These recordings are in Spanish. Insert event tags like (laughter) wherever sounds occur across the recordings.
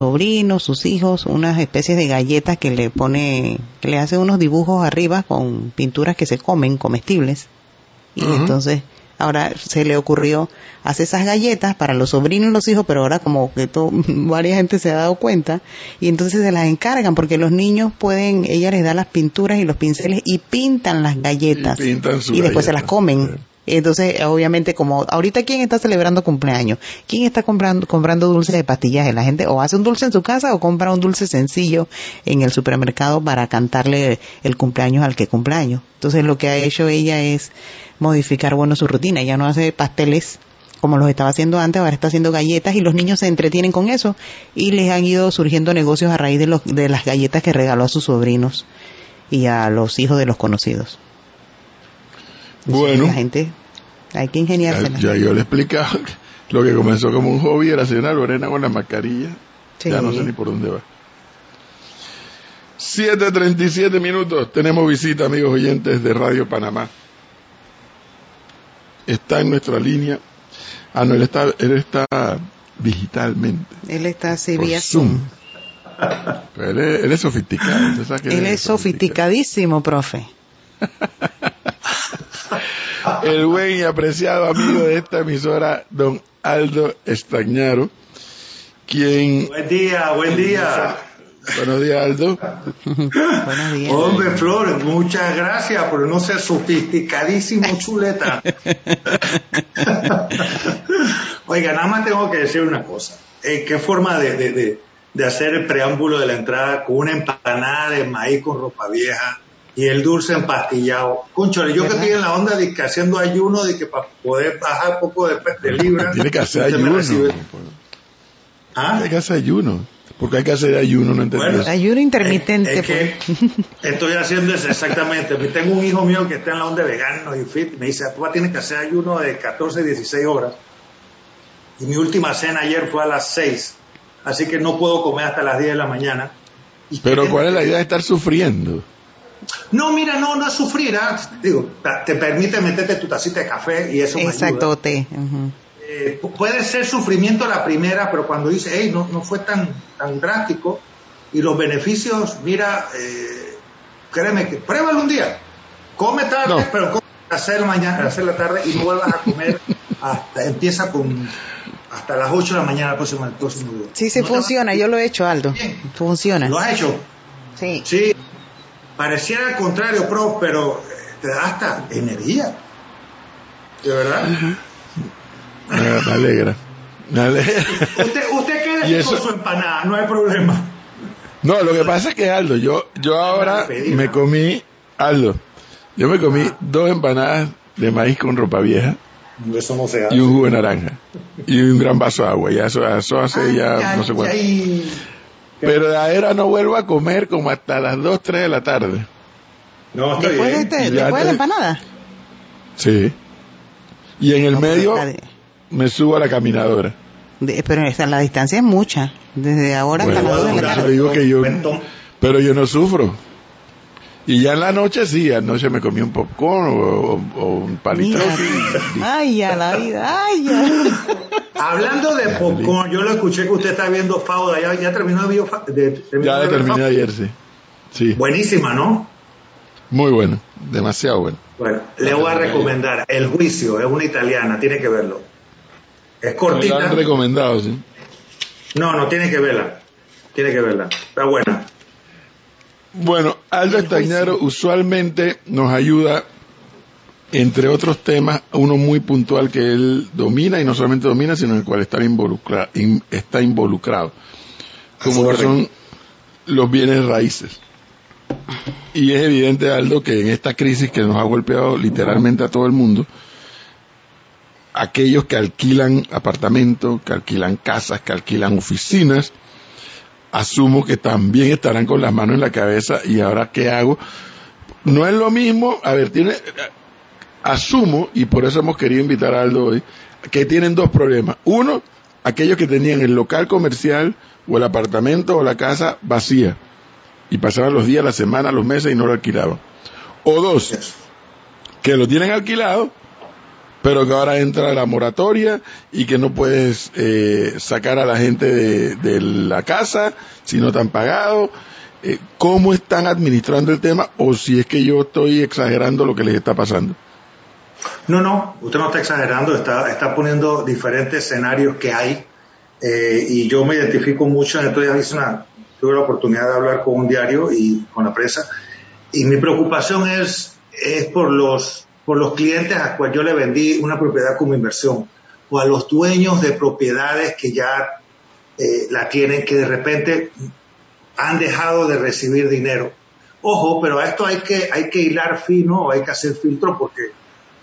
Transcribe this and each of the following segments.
sobrinos, sus hijos, unas especies de galletas que le pone, que le hace unos dibujos arriba con pinturas que se comen, comestibles. Y entonces, ahora se le ocurrió hacer esas galletas para los sobrinos y los hijos, pero ahora como que todo, (laughs) varias gente se ha dado cuenta, y entonces se las encargan, porque los niños pueden, ella les da las pinturas y los pinceles y pintan las galletas. Y, después se las comen. Entonces, obviamente, como ahorita quién está celebrando cumpleaños, quién está comprando, comprando dulces de pastillaje, la gente o hace un dulce en su casa o compra un dulce sencillo en el supermercado para cantarle el cumpleaños al que cumpleaños. Entonces, lo que ha hecho ella es modificar, bueno, su rutina. Ella no hace pasteles como los estaba haciendo antes, ahora está haciendo galletas y los niños se entretienen con eso y les han ido surgiendo negocios a raíz de, los, de las galletas que regaló a sus sobrinos y a los hijos de los conocidos. Bueno. La gente, hay que ingeniarse. Ya, yo le explicaba (laughs) lo que comenzó como un hobby era señora Lorena con la mascarilla. Ya no sé ni por dónde va. 7.37 minutos. Tenemos visita, amigos oyentes de Radio Panamá. Está en nuestra línea. Ah, no, él está, él está digitalmente. Él está así vía Zoom. (laughs) él, es, sofisticado. él, es sofisticadísimo, profe. (laughs) (laughs) el buen y apreciado amigo de esta emisora, don Aldo Estañaro, quien... Buen día, buen día. Buenos días, Aldo. (laughs) Buenos días. Hombre, Flores, muchas gracias por no ser sofisticadísimo chuleta. (laughs) Oiga, nada más tengo que decir una cosa. Eh, ¿Qué forma de, de hacer el preámbulo de la entrada con una empanada de maíz con ropa vieja? Y el dulce empastillado. Concho, yo que estoy en la onda de que haciendo ayuno, de que para poder bajar un poco de, de libra. (laughs) Tiene que hacer ayuno. ¿Ah? Hay que hacer ayuno. Porque hay que hacer ayuno, no entiendes. ayuno intermitente. que pues. (laughs) estoy haciendo eso exactamente. Tengo un hijo mío que está en la onda vegano y fit. Me dice, tú tienes que hacer ayuno de 14, 16 horas. Y mi última cena ayer fue a las 6. Así que no puedo comer hasta las 10 de la mañana. Pero ¿cuál es la idea de estar sufriendo? No, mira, no, no es sufrir, ¿ah? digo, te permite meterte tu tacita de café y eso Exacto, té. Eh, puede ser sufrimiento la primera, pero cuando dice, hey, no, no fue tan, tan drástico y los beneficios, mira, eh, créeme que pruébalo un día, come tarde, pero come hacer mañana, hacer la tarde y no vuelvas a comer (laughs) hasta, empieza con hasta las 8 de la mañana el próximo, el próximo día. Sí, sí funciona, yo lo he hecho, Aldo. Funciona. ¿Lo has hecho? Sí. Sí, Pareciera al contrario, pro, pero te da hasta energía. ¿De verdad? Me alegra. Me alegra. (laughs) Usted, usted quede con su empanada, no hay problema. No, lo que pasa es que Aldo, yo, yo ahora me comí, Aldo, yo me comí dos empanadas de maíz con ropa vieja. Eso no se hace. Y un jugo de naranja. Y un gran vaso de agua. Ya eso, eso hace ya no sé cuánto. Pero de ahora no vuelvo a comer como hasta las 2, 3 de la tarde. No, está después, De, este, después de la empanada. Sí. Y en el medio me subo a la caminadora. pero la distancia es mucha. Desde ahora hasta las 2 de la tarde. Digo que yo, pero yo no sufro. Y ya en la noche sí, anoche me comí un popcorn o, un palito. Ay, ya la vida, ay, ya. Hablando de popcorn, yo lo escuché que usted está viendo Fauda, ya, ya terminó de, de, Ya terminé ayer, sí. sí. Buenísima, ¿no? Muy bueno, demasiado bueno. Bueno, le voy a recomendar El Juicio, es una italiana, tiene que verlo. Es cortita. Me han recomendado, sí. No, no, tiene que verla. Tiene que verla. Está buena. Bueno, Aldo Estañaro usualmente nos ayuda, entre otros temas, uno muy puntual que él domina, y no solamente domina, sino en el cual está, involucrado, está involucrado, como son los bienes raíces. Y es evidente, Aldo, que en esta crisis que nos ha golpeado literalmente a todo el mundo, aquellos que alquilan apartamentos, que alquilan casas, que alquilan oficinas, asumo que también estarán con las manos en la cabeza y ahora qué hago. No es lo mismo, a ver, tiene, asumo, y por eso hemos querido invitar a Aldo hoy, que tienen dos problemas. Uno, aquellos que tenían el local comercial o el apartamento o la casa vacía y pasaban los días, la semana, los meses y no lo alquilaban. O dos, que lo tienen alquilado, pero que ahora entra la moratoria y que no puedes eh, sacar a la gente de, la casa si no te han pagado. Eh, ¿Cómo están administrando el tema o si es que yo estoy exagerando lo que les está pasando? No, no, usted no está exagerando, está, está poniendo diferentes escenarios que hay eh, y yo me identifico mucho. En estos días una, tuve la oportunidad de hablar con un diario y con la prensa y mi preocupación es, es por los por los clientes a cuales yo le vendí una propiedad como inversión o a los dueños de propiedades que ya eh, la tienen, que de repente han dejado de recibir dinero. Ojo, pero a esto hay que, hay que hilar fino, hay que hacer filtro porque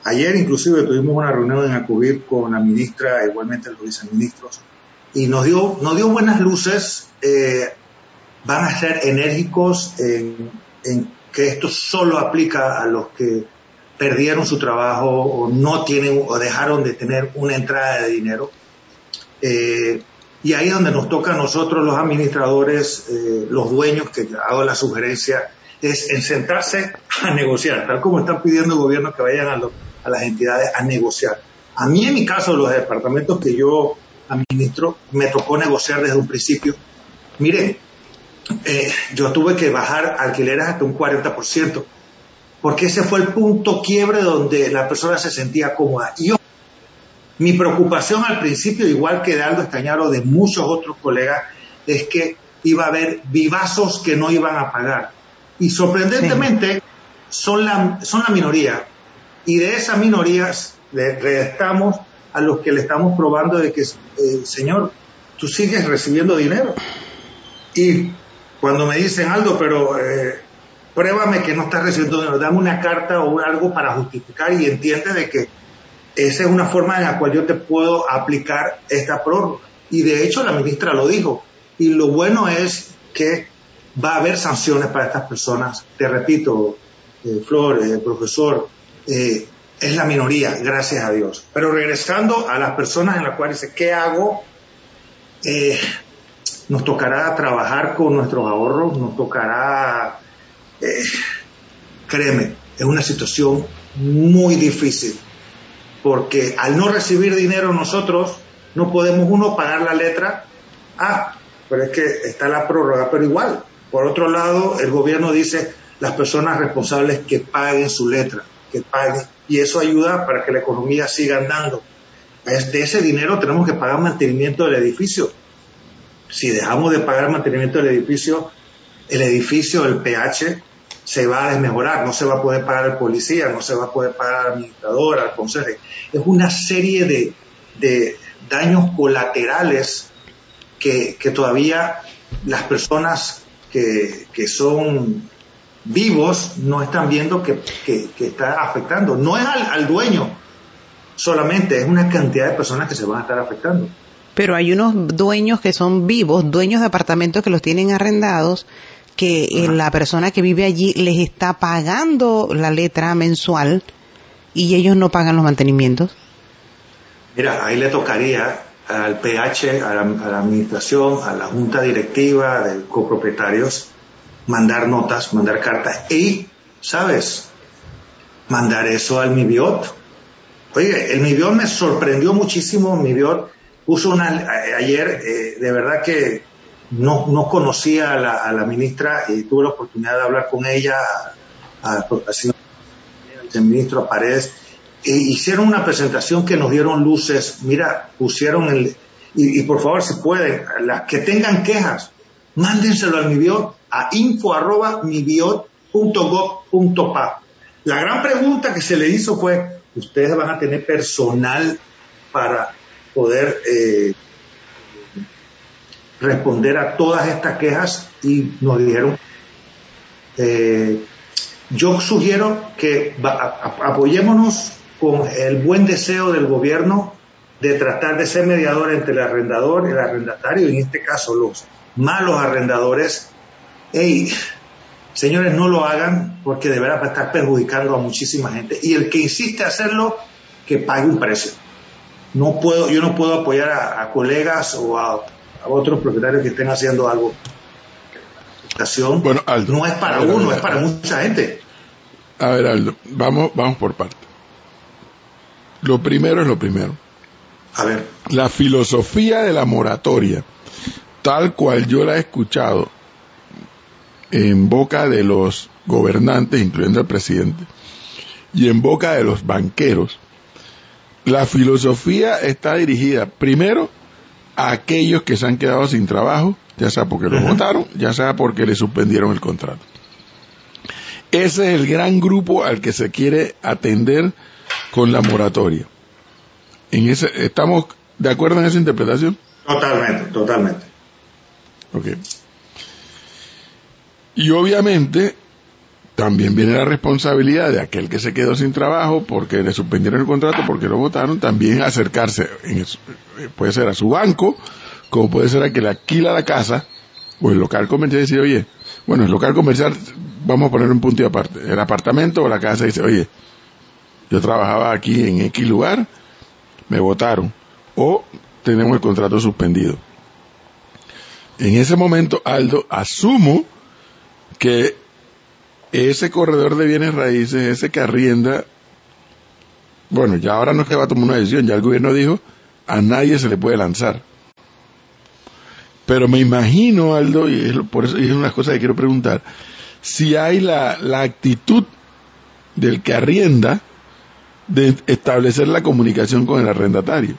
ayer inclusive tuvimos una reunión en Acubir con la ministra, igualmente los viceministros, y nos dio, nos dio buenas luces. Eh, van a ser enérgicos en, que esto solo aplica a los que perdieron su trabajo o no tienen o dejaron de tener una entrada de dinero. Eh, y ahí es donde nos toca a nosotros los administradores, eh, los dueños, que hago la sugerencia, es en sentarse a negociar, tal como están pidiendo el gobierno que vayan a, a las entidades a negociar. A mí en mi caso, los departamentos que yo administro, me tocó negociar desde un principio. Miren, eh, yo tuve que bajar alquileres hasta un 40% porque ese fue el punto quiebre donde la persona se sentía cómoda. Y yo, mi preocupación al principio, igual que de Aldo Estañaro, de muchos otros colegas, es que iba a haber vivazos que no iban a pagar. Y sorprendentemente son, la, son la minoría. Y de esas minorías le restamos a los que le estamos probando de que, eh, Señor, tú sigues recibiendo dinero. Y cuando me dicen, Aldo, pero eh, pruébame que no estás recibiendo dinero, dame una carta o algo para justificar y entiende de que esa es una forma en la cual yo te puedo aplicar esta prórroga. Y de hecho la ministra lo dijo. Y lo bueno es que va a haber sanciones para estas personas. Te repito, eh, Flor, profesor, eh, es la minoría, gracias a Dios. Pero regresando a las personas en las cuales dice, ¿qué hago? nos tocará trabajar con nuestros ahorros, nos tocará eh, créeme, es una situación muy difícil, porque al no recibir dinero nosotros no podemos uno pagar la letra, ah, pero es que está la prórroga, pero igual, por otro lado, el gobierno dice las personas responsables que paguen su letra, que paguen, y eso ayuda para que la economía siga andando. De ese dinero tenemos que pagar mantenimiento del edificio. Si dejamos de pagar mantenimiento del edificio, el edificio, el pH, se va a desmejorar, no se va a poder pagar al policía, no se va a poder pagar al administrador, al consejo. Es una serie de, de daños colaterales que, que, todavía las personas que, que son vivos no están viendo que, que está afectando. No es al, al dueño solamente, es una cantidad de personas que se van a estar afectando pero hay unos dueños que son vivos, dueños de apartamentos que los tienen arrendados que eh, la persona que vive allí les está pagando la letra mensual y ellos no pagan los mantenimientos? Mira, ahí le tocaría al PH, a la, administración, a la junta directiva de copropietarios, mandar notas, mandar cartas y, ¿sabes? Mandar eso al MIBIOT. Oye, el MIBIOT me sorprendió muchísimo, MIBIOT puso una, ayer, eh, de verdad que no, no conocía a la, ministra y tuve la oportunidad de hablar con ella, al ministro Paredes, e hicieron una presentación que nos dieron luces, mira, pusieron el, y, por favor si pueden, las que tengan quejas, mándenselo al MIBIOT, a info arroba pa. La gran pregunta que se le hizo fue, ¿ustedes van a tener personal para poder eh, responder a todas estas quejas y nos dijeron, eh, yo sugiero que apoyémonos con el buen deseo del gobierno de tratar de ser mediador entre el arrendador y el arrendatario, en este caso los malos arrendadores. Hey, señores, no lo hagan porque de verdad va a estar perjudicando a muchísima gente. Y el que insiste a hacerlo, que pague un precio. No puedo, yo no puedo apoyar a colegas o a a otros propietarios que estén haciendo algo. Bueno, Aldo, no es para uno, es para mucha gente. A ver, Aldo, vamos, vamos por parte. Lo primero es lo primero. A ver. La filosofía de la moratoria, tal cual yo la he escuchado en boca de los gobernantes, incluyendo el presidente, y en boca de los banqueros, la filosofía está dirigida primero a aquellos que se han quedado sin trabajo, ya sea porque los votaron, ya sea porque le suspendieron el contrato. Ese es el gran grupo al que se quiere atender con la moratoria. En ese, ¿Estamos de acuerdo en esa interpretación? Totalmente, totalmente. Ok. Y obviamente también viene la responsabilidad de aquel que se quedó sin trabajo porque le suspendieron el contrato, porque lo votaron, también acercarse, en puede ser a su banco, como puede ser a que le alquila la casa, o el local comercial dice, oye, bueno, el local comercial, vamos a poner un punto y aparte, el apartamento o la casa dice, oye, yo trabajaba aquí en X lugar, me votaron, o tenemos el contrato suspendido. En ese momento, Aldo, asumo que ese corredor de bienes raíces, ese que arrienda, bueno, ya ahora no es que va a tomar una decisión, ya el gobierno dijo, a nadie se le puede lanzar. Pero me imagino, Aldo, y es, por eso es una cosa que quiero preguntar, si hay la, la actitud del que arrienda de establecer la comunicación con el arrendatario.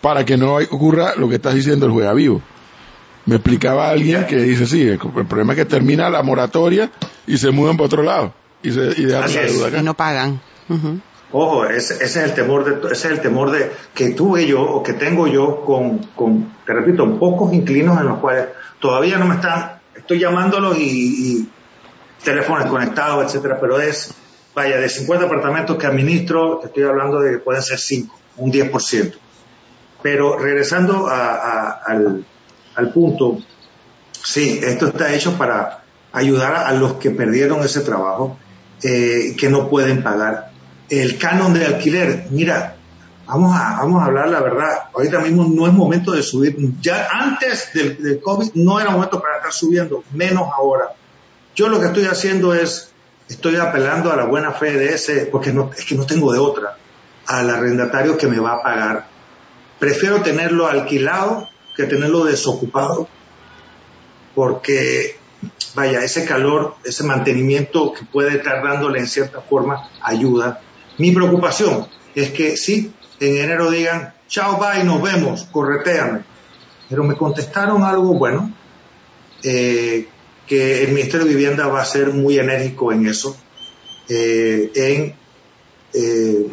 Para que no ocurra lo que estás diciendo el juega vivo. Me explicaba alguien que dice, sí, el, problema es que termina la moratoria y se mudan para otro lado. Y, se, y dejan la deuda acá. Y no pagan. Ojo, ese, es el temor de, ese es el temor de que tuve yo o que tengo yo con, con, te repito, pocos inclinos en los cuales todavía no me están, estoy llamándolos y, y teléfonos conectados, etcétera, pero es, vaya, de 50 apartamentos que administro, te estoy hablando de que pueden ser 5, un 10%. Pero regresando al, al punto, sí, esto está hecho para ayudar a los que perdieron ese trabajo, eh, que no pueden pagar. El canon de alquiler, mira, vamos a, vamos a hablar la verdad, ahorita mismo no es momento de subir, ya antes del, COVID no era momento para estar subiendo, menos ahora. Yo lo que estoy haciendo es, estoy apelando a la buena fe de ese, porque es que no tengo de otra, al arrendatario que me va a pagar. Prefiero tenerlo alquilado que tenerlo desocupado, porque, vaya, ese calor, ese mantenimiento que puede estar dándole en cierta forma ayuda. Mi preocupación es que sí, en enero digan, chao, bye, nos vemos, correteame. Pero me contestaron algo bueno, eh, que el Ministerio de Vivienda va a ser muy enérgico en eso, eh, en eh,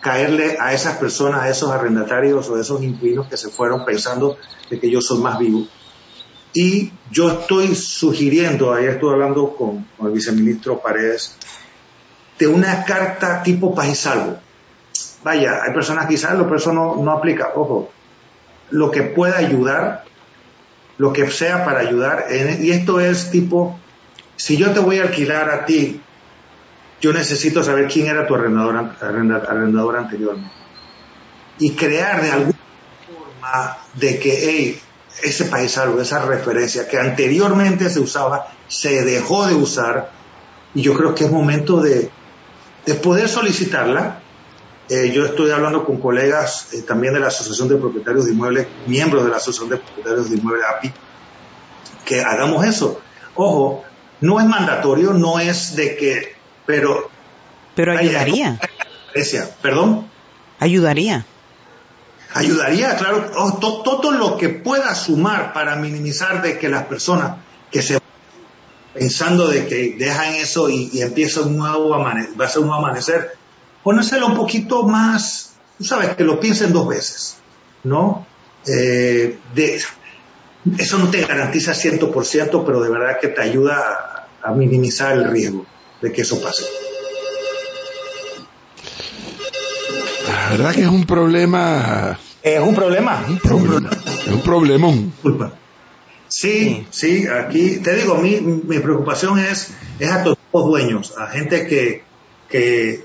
caerle a esas personas, a esos arrendatarios o a esos inquilinos que se fueron pensando de que ellos son más vivos. Y yo estoy sugiriendo, ayer estuve hablando con, el viceministro Paredes, de una carta tipo país salvo. Vaya, hay personas que quizás, pero eso no, no aplica. Ojo, lo que pueda ayudar, lo que sea para ayudar, y esto es tipo, si yo te voy a alquilar a ti yo necesito saber quién era tu arrendador, arrendador anteriormente. Y crear de alguna forma de que hey, ese paisaje, esa referencia que anteriormente se usaba, se dejó de usar. Y yo creo que es momento de, de poder solicitarla. Eh, yo estoy hablando con colegas eh, también de la Asociación de Propietarios de Inmuebles, miembros de la Asociación de Propietarios de Inmuebles API, que hagamos eso. Ojo, no es mandatorio, no es de que pero... Pero ayudaría. ¿Perdón? Ayudaría. Ayudaría, claro, todo lo que pueda sumar para minimizar de que las personas que se pensando de que dejan eso y, empieza un nuevo amanecer, va a ser un nuevo amanecer, ponérselo un poquito más, tú sabes, que lo piensen dos veces, ¿no? Eh, de, eso no te garantiza 100%, pero de verdad que te ayuda a minimizar el riesgo de que eso pase. La verdad que es un problema. Es un problema. Un problema. Es un problemón. Sí, sí, aquí te digo, mi, mi preocupación es, es a todos los dueños, a gente que, que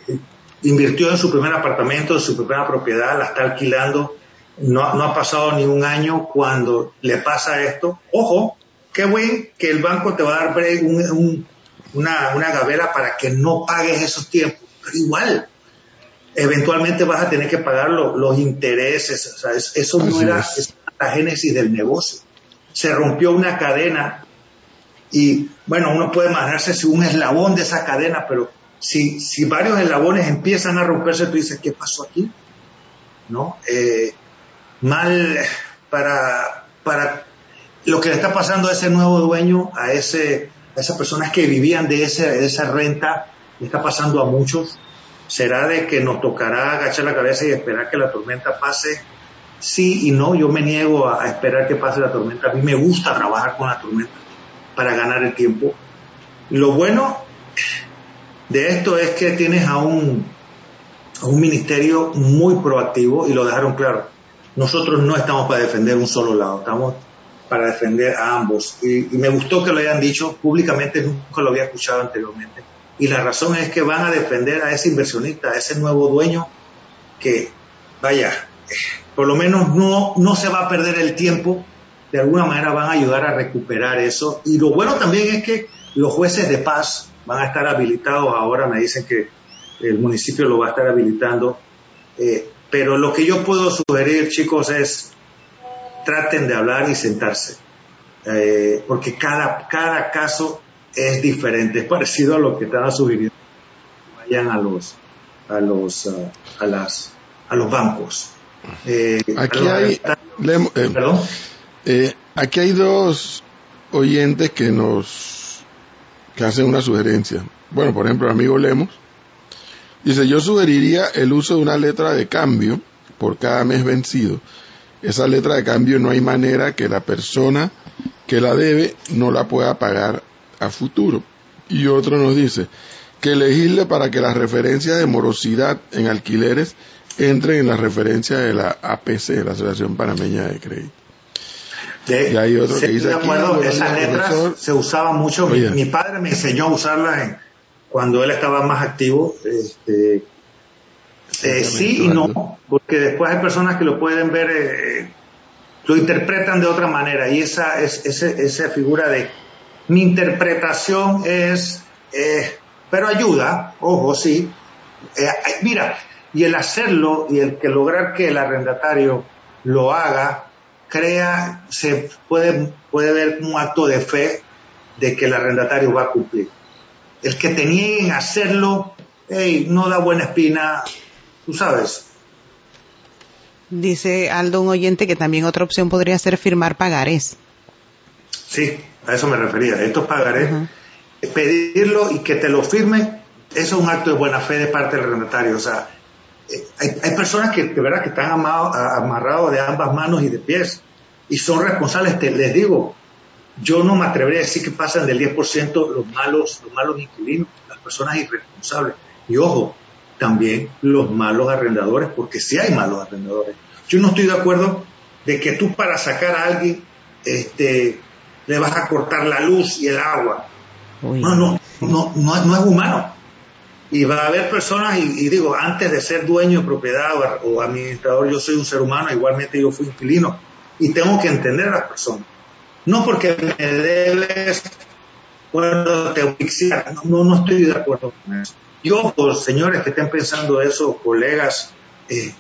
invirtió en su primer apartamento, en su primera propiedad, la está alquilando, no, no ha pasado ni un año cuando le pasa esto. Ojo, qué buen que el banco te va a dar un, un, una, una gavela para que no pagues esos tiempos. pero igual, eventualmente vas a tener que pagar los intereses, o sea, eso no era la génesis del negocio. Se rompió una cadena y bueno, uno puede imaginarse si un eslabón de esa cadena, pero si, si varios eslabones empiezan a romperse, tú dices, ¿qué pasó aquí? ¿No? Eh, mal para, para lo que le está pasando a ese nuevo dueño, a, ese, a esas personas que vivían de, ese, esa renta, le está pasando a muchos. ¿Será de que nos tocará agachar la cabeza y esperar que la tormenta pase? Sí y no, yo me niego a, esperar que pase la tormenta. A mí me gusta trabajar con la tormenta para ganar el tiempo. Lo bueno de esto es que tienes a un, a un ministerio muy proactivo y lo dejaron claro. Nosotros no estamos para defender un solo lado, estamos para defender a ambos. Y, me gustó que lo hayan dicho públicamente, nunca lo había escuchado anteriormente y la razón es que van a defender a ese inversionista, a ese nuevo dueño que, vaya, por lo menos no, no se va a perder el tiempo, de alguna manera van a ayudar a recuperar eso. Y lo bueno también es que los jueces de paz van a estar habilitados, ahora me dicen que el municipio lo va a estar habilitando, eh, pero lo que yo puedo sugerir, chicos, es traten de hablar y sentarse, eh, porque cada, cada caso es diferente, (laughs) es parecido a lo que estaba sugiriendo. Vayan a los, a los, uh, a las, a los bancos. Eh, aquí hay, eh. Eh, aquí hay dos oyentes que nos, que hacen una sugerencia. Bueno, por ejemplo, el amigo Lemos dice, yo sugeriría el uso de una letra de cambio por cada mes vencido. Esa letra de cambio no hay manera que la persona que la debe no la pueda pagar a futuro. Y otro nos dice que elegirle para que las referencias de morosidad en alquileres entren en la referencia de la APC, la Asociación Panameña de Crédito. y hay otro que dice de acuerdo, esas letras se usaban mucho. Mi, padre me enseñó a usarlas cuando él estaba más activo. Este, eh, sí y no, porque después hay personas que lo pueden ver, eh, lo interpretan de otra manera y esa, es, esa figura de mi interpretación es, eh, pero ayuda, ojo, sí. Eh, mira, y el hacerlo y el que lograr que el arrendatario lo haga, crea, se puede, puede ver un acto de fe de que el arrendatario va a cumplir. El que tenía en hacerlo, hey, no da buena espina, tú sabes. Dice Aldo, un oyente, que también otra opción podría ser firmar pagares. Sí, a eso me refería. Estos pagarés, pedirlo y que te lo firmen, eso es un acto de buena fe de parte del arrendatario. O sea, eh, hay, personas que de verdad que están amarrados de ambas manos y de pies y son responsables. les digo, yo no me atrevería a decir que pasan del 10% los malos, los malos inquilinos, las personas irresponsables. Y ojo, también los malos arrendadores, porque si hay malos arrendadores. Yo no estoy de acuerdo de que tú para sacar a alguien, este, le vas a cortar la luz y el agua. No, no, no, no, es humano. Y va a haber personas, y, digo, antes de ser dueño de propiedad o, administrador, yo soy un ser humano, igualmente yo fui inquilino, y tengo que entender a las personas. No porque me debes, bueno, te voy no, no estoy de acuerdo con eso. Yo, por señores que estén pensando eso, colegas, eh,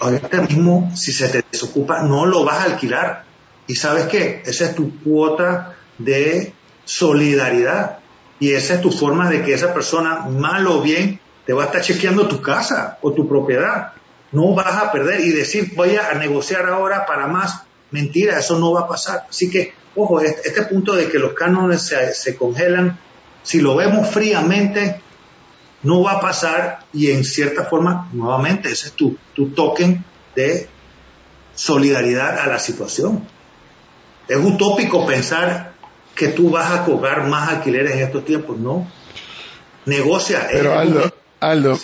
ahorita mismo, si se te desocupa, no lo vas a alquilar y sabes qué, esa es tu cuota de solidaridad. Y esa es tu forma de que esa persona, mal o bien, te va a estar chequeando tu casa o tu propiedad. No vas a perder y decir, voy a negociar ahora para más. Mentira, eso no va a pasar. Así que, ojo, este, este punto de que los cánones se, congelan, si lo vemos fríamente, no va a pasar y en cierta forma, nuevamente, ese es tu, tu token de solidaridad a la situación. Es utópico pensar que tú vas a cobrar más alquileres en estos tiempos, ¿no? Negocia. Pero Aldo, Aldo,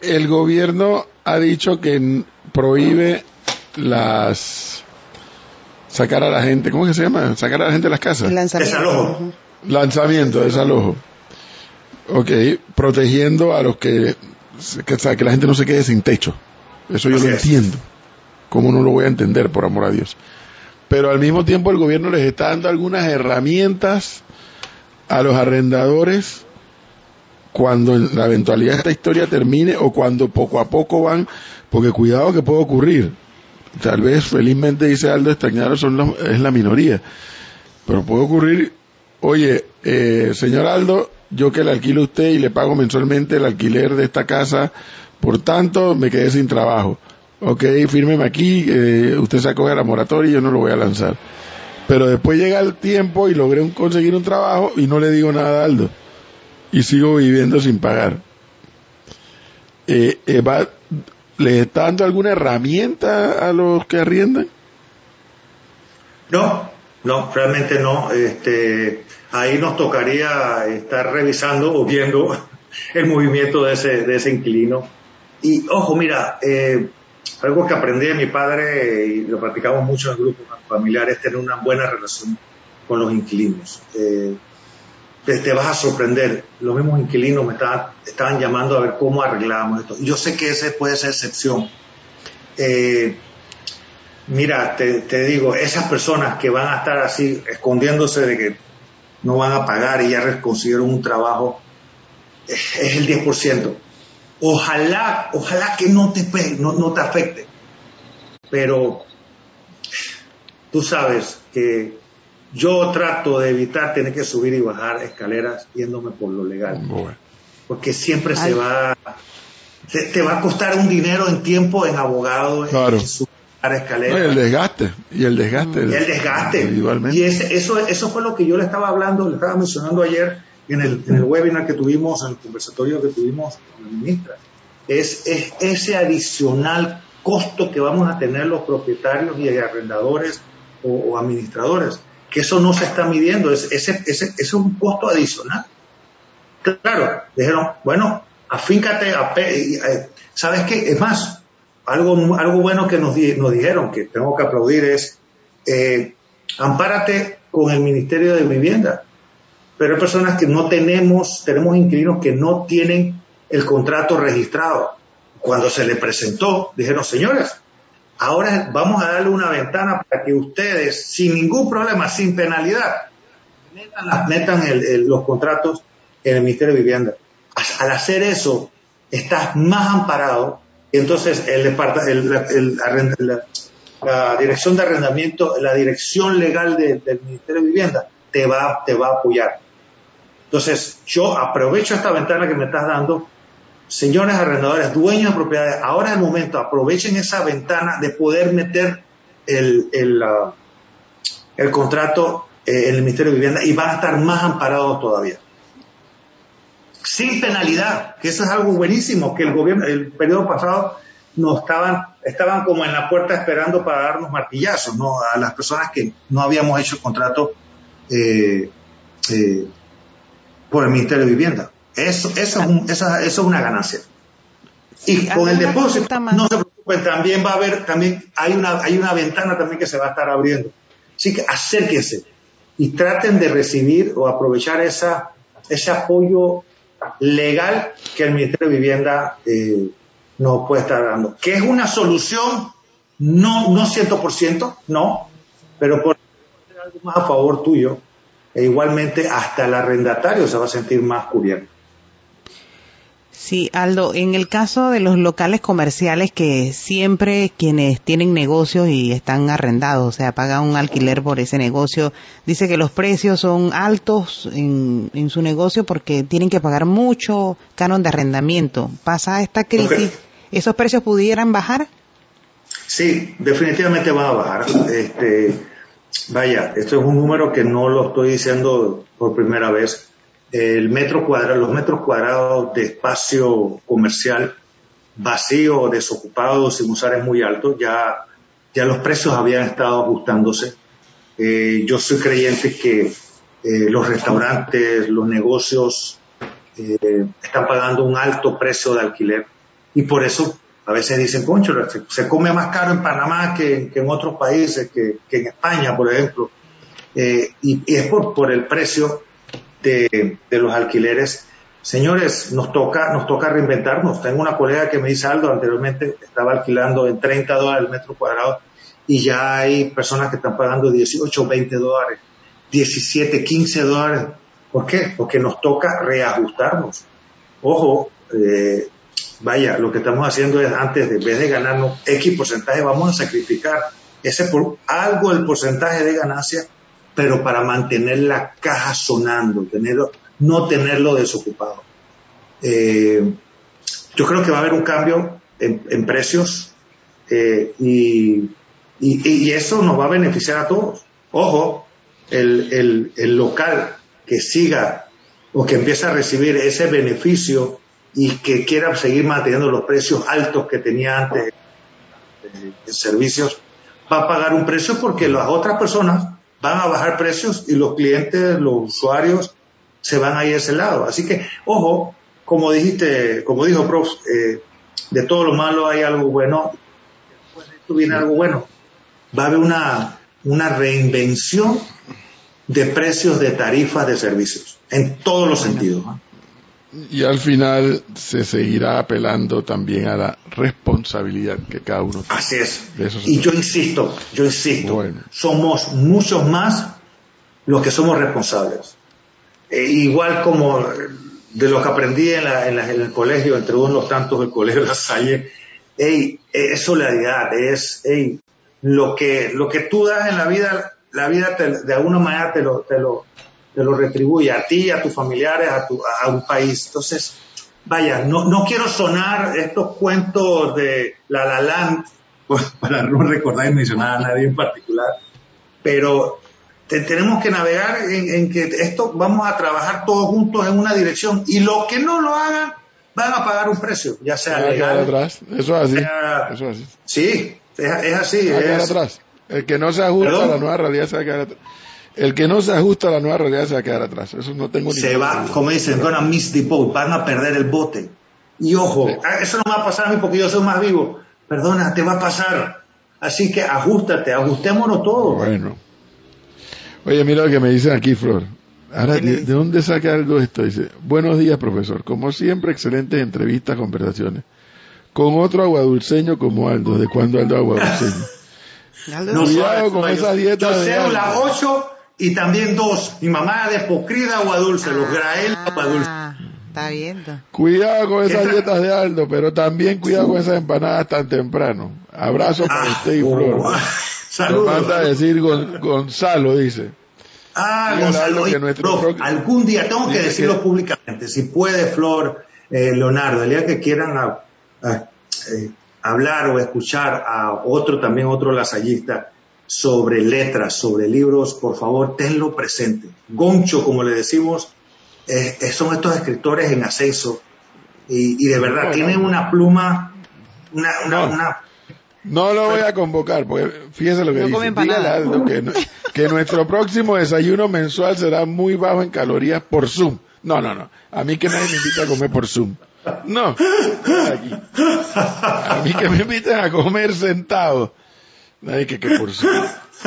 el gobierno ha dicho que prohíbe las sacar a la gente, ¿cómo que se llama? Sacar a la gente de las casas. Lanzamiento. Desalojo. Lanzamiento, desalojo. Ok, protegiendo a los que, que, que la gente no se quede sin techo. Eso yo lo entiendo. ¿Cómo no lo voy a entender, por amor a Dios? pero al mismo tiempo el gobierno les está dando algunas herramientas a los arrendadores cuando la eventualidad de esta historia termine o cuando poco a poco van, porque cuidado que puede ocurrir. Tal vez, felizmente dice Aldo, extrañados son es la minoría, pero puede ocurrir, oye, eh, señor Aldo, yo que le alquilo a usted y le pago mensualmente el alquiler de esta casa, por tanto me quedé sin trabajo. Ok, fírmeme aquí, eh, usted se acoge a la moratoria y yo no lo voy a lanzar. Pero después llega el tiempo y logré conseguir un trabajo y no le digo nada a Aldo. Y sigo viviendo sin pagar. Eh, eh ¿Le está dando alguna herramienta a los que arriendan? No, no, realmente no. Este, ahí nos tocaría estar revisando o viendo (laughs) el movimiento de ese, de ese inquilino. Y ojo, mira, eh, algo que aprendí de mi padre y lo practicamos mucho en grupos familiares, tener una buena relación con los inquilinos. Eh, te, vas a sorprender. Los mismos inquilinos me estaban, llamando a ver cómo arreglamos esto. Yo sé que ese puede ser excepción. Eh, mira, te, digo, esas personas que van a estar así escondiéndose de que no van a pagar y ya consiguieron un trabajo, es, el 10%. Ojalá, ojalá que no te, no, no te afecte. Pero tú sabes que yo trato de evitar tener que subir y bajar escaleras yéndome por lo legal. Porque siempre se va, te, va a costar un dinero en tiempo, en abogado, en subir escaleras. y el desgaste, y el desgaste. Y el desgaste. Y eso, eso fue lo que yo le estaba hablando, le estaba mencionando ayer en el, en el webinar que tuvimos, en el conversatorio que tuvimos con la ministra. Es, es ese adicional costo que vamos a tener los propietarios y arrendadores o administradores que eso no se está midiendo, es, ese, ese, es un costo adicional. Claro, dijeron, bueno, afíncate, a, eh, ¿sabes qué? Es más, algo, algo bueno que nos, dijeron, que tengo que aplaudir, es, eh, ampárate con el Ministerio de Vivienda. Pero hay personas que no tenemos, tenemos inquilinos que no tienen el contrato registrado. Cuando se le presentó, dijeron, señores, Ahora vamos a darle una ventana para que ustedes, sin ningún problema, sin penalidad, metan, los contratos en el Ministerio de Vivienda. Al hacer eso, estás más amparado. Y entonces el, la, dirección de arrendamiento, la dirección legal del Ministerio de Vivienda te va, te va a apoyar. Entonces, yo aprovecho esta ventana que me estás dando señores arrendadores, dueños de propiedades, ahora es el momento, aprovechen esa ventana de poder meter el, el, contrato eh, en el Ministerio de Vivienda y van a estar más amparados todavía. Sin penalidad, que eso es algo buenísimo, que el gobierno, el periodo pasado nos estaban, estaban como en la puerta esperando para darnos martillazos, ¿no? A las personas que no habíamos hecho el contrato eh, eh, por el Ministerio de Vivienda. Eso, eso, es, eso, es una ganancia. Y con el depósito, no se preocupen, también va a haber, también hay una, hay una ventana también que se va a estar abriendo. Así que acérquense y traten de recibir o aprovechar esa, ese apoyo legal que el Ministerio de Vivienda eh, nos puede estar dando. Que es una solución, no, no 100%, no, pero por algo más a favor tuyo, e igualmente hasta el arrendatario se va a sentir más cubierto. Sí, Aldo, en el caso de los locales comerciales que siempre quienes tienen negocios y están arrendados, o sea, pagan un alquiler por ese negocio, dice que los precios son altos en, en su negocio porque tienen que pagar mucho canon de arrendamiento. ¿Pasa esta crisis? ¿Esos precios pudieran bajar? Sí, definitivamente van a bajar. Este, vaya, esto es un número que no lo estoy diciendo por primera vez el metro cuadrado, los metros cuadrados de espacio comercial vacío, desocupado, sin usar es muy alto, ya, ya los precios habían estado ajustándose. Eh, yo soy creyente que eh, los restaurantes, los negocios eh, están pagando un alto precio de alquiler y por eso a veces dicen, concho, se, come más caro en Panamá que, en otros países, que, en España, por ejemplo. y, es por, por el precio de, los alquileres. Señores, nos toca, nos toca reinventarnos. Tengo una colega que me dice algo, anteriormente estaba alquilando en 30 dólares el metro cuadrado y ya hay personas que están pagando 18, 20 dólares, 17, 15 dólares. ¿Por qué? Porque nos toca reajustarnos. ojo, eh, vaya, lo que estamos haciendo es antes, de, en vez de ganarnos X porcentaje, vamos a sacrificar ese por, algo del porcentaje de ganancia, pero para mantener la caja sonando, tenerlo, no tenerlo desocupado. Eh, yo creo que va a haber un cambio en, precios eh, y, eso nos va a beneficiar a todos. Ojo, el, el, local que siga o que empiece a recibir ese beneficio y que quiera seguir manteniendo los precios altos que tenía antes en servicios, va a pagar un precio porque las otras personas van a bajar precios y los clientes, los usuarios, se van a ir a ese lado. Así que, ojo, como dijiste, como dijo Prof, eh, de todo lo malo hay algo bueno, después de esto viene algo bueno. Va a haber una, una reinvención de precios de tarifas de servicios, en todos los sentidos. Y al final se seguirá apelando también a la responsabilidad que cada uno tiene. Así es. y yo insisto, yo insisto, somos muchos más los que somos responsables. Eh, igual como de lo que aprendí en, el colegio, entre unos tantos del colegio de la Salle, es solidaridad, es lo, que, lo que tú das en la vida, la vida de alguna manera te lo, te lo, te lo retribuye a ti, a tus familiares, a, tu, a un país. Entonces, vaya, no, no quiero sonar estos cuentos de La La Land, (laughs) para no recordar y mencionar a nadie en particular, pero tenemos que navegar en, que esto vamos a trabajar todos juntos en una dirección y los que no lo hagan van a pagar un precio, ya sea legal. Atrás. Eso es así. Eso es así. Sí, es, así. Es, atrás. El que no se ajusta a la nueva realidad se va a quedar atrás. El que no se ajusta a la nueva realidad se va a quedar atrás. Eso no tengo ni Se va, como dicen, gonna miss the boat, van a perder el bote. Y ojo, ah, eso no me va a pasar a mí porque yo soy más vivo. Perdona, te va a pasar. Así que ajustate, ajustémonos todos. Bueno. Oye, mira lo que me dicen aquí, Flor. Ahora, ¿de, dónde saca algo esto? Dice, buenos días, profesor. Como siempre, excelentes entrevistas, conversaciones. Con otro aguadulceño como Aldo. ¿De cuándo Aldo aguadulceño? (laughs) no, Cuidado con esa dieta yo de la 8 y también dos. Mi mamá de pocrida agua dulce, los grael agua dulce. Ah, está viendo. Cuidado con esas dietas de Aldo, pero también cuidado con esas empanadas tan temprano. Abrazo para ah, usted y Flor. Oh, saludos. manda a decir Gonzalo, dice. Ah, Gonzalo, algún día tengo que decirlo públicamente, si puede Flor, eh, Leonardo, el día que quieran eh, hablar o escuchar a otro, también otro lasallista, sobre letras, sobre libros, por favor, tenlo presente. Goncho, como le decimos, eh, eh, son estos escritores en ascenso y, de verdad tienen una pluma, una, una, no. lo voy a convocar, porque fíjese lo que dice. Aldo que, que nuestro próximo desayuno mensual será muy bajo en calorías por Zoom. No, no, no. A mí que nadie me invita a comer por Zoom. No. A mí que me inviten a comer sentado. Nadie que, que por Zoom. (laughs)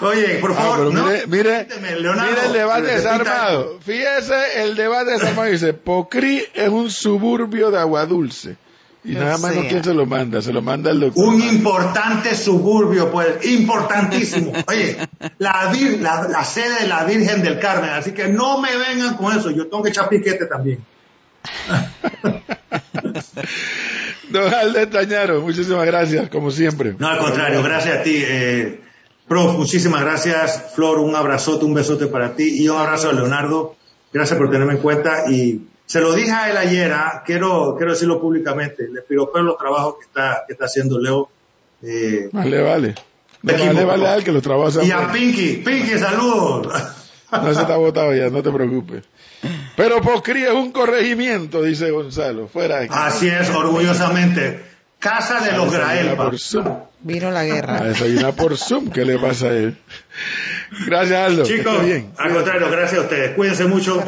Oye, por ah, favor, mire, mire, mire, el debate desarmado. Fíjese, el debate desarmado dice, Pocri es un suburbio de agua dulce. Y nada más no quién se lo manda, se lo manda el doctor. Un importante suburbio, pues, importantísimo. Oye, la, la, sede de la Virgen del Carmen, así que no me vengan con eso, yo tengo que echar piquete también. (laughs) (laughs) Don Aldo Tañaro, muchísimas gracias, como siempre. No, al contrario, gracias a ti. Eh, prof, muchísimas gracias. Flor, un abrazote, un besote para ti y un abrazo a Leonardo. Gracias por tenerme en cuenta y se lo dije a él ayer, ¿ah? quiero, quiero decirlo públicamente, le pido por los trabajos que está, que está haciendo Leo. Eh, vale, vale. vale, vale a él que los trabajos Y a Pinky, Pinky, saludos. (laughs) No se está votado ya, no te preocupes. Pero Pocri es un corregimiento, dice Gonzalo. Fuera aquí. Así es, orgullosamente. Casa de los Grael. Vino la guerra. A desayunar por Zoom. ¿Qué le pasa a él? Gracias, Aldo. Chicos, bien. al contrario, gracias a ustedes. Cuídense mucho.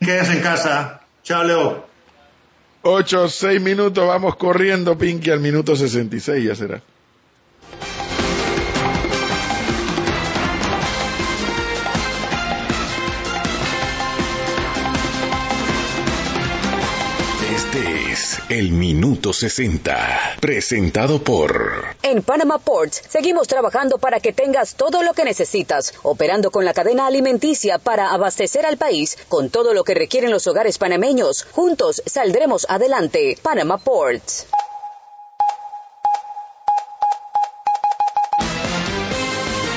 Quédense en casa. Chao, Leo. Ocho, seis minutos. Vamos corriendo, Pinky, al minuto 66 ya será. El Minuto 60, presentado por... En Panama Ports seguimos trabajando para que tengas todo lo que necesitas, operando con la cadena alimenticia para abastecer al país con todo lo que requieren los hogares panameños. Juntos saldremos adelante. Panama Ports.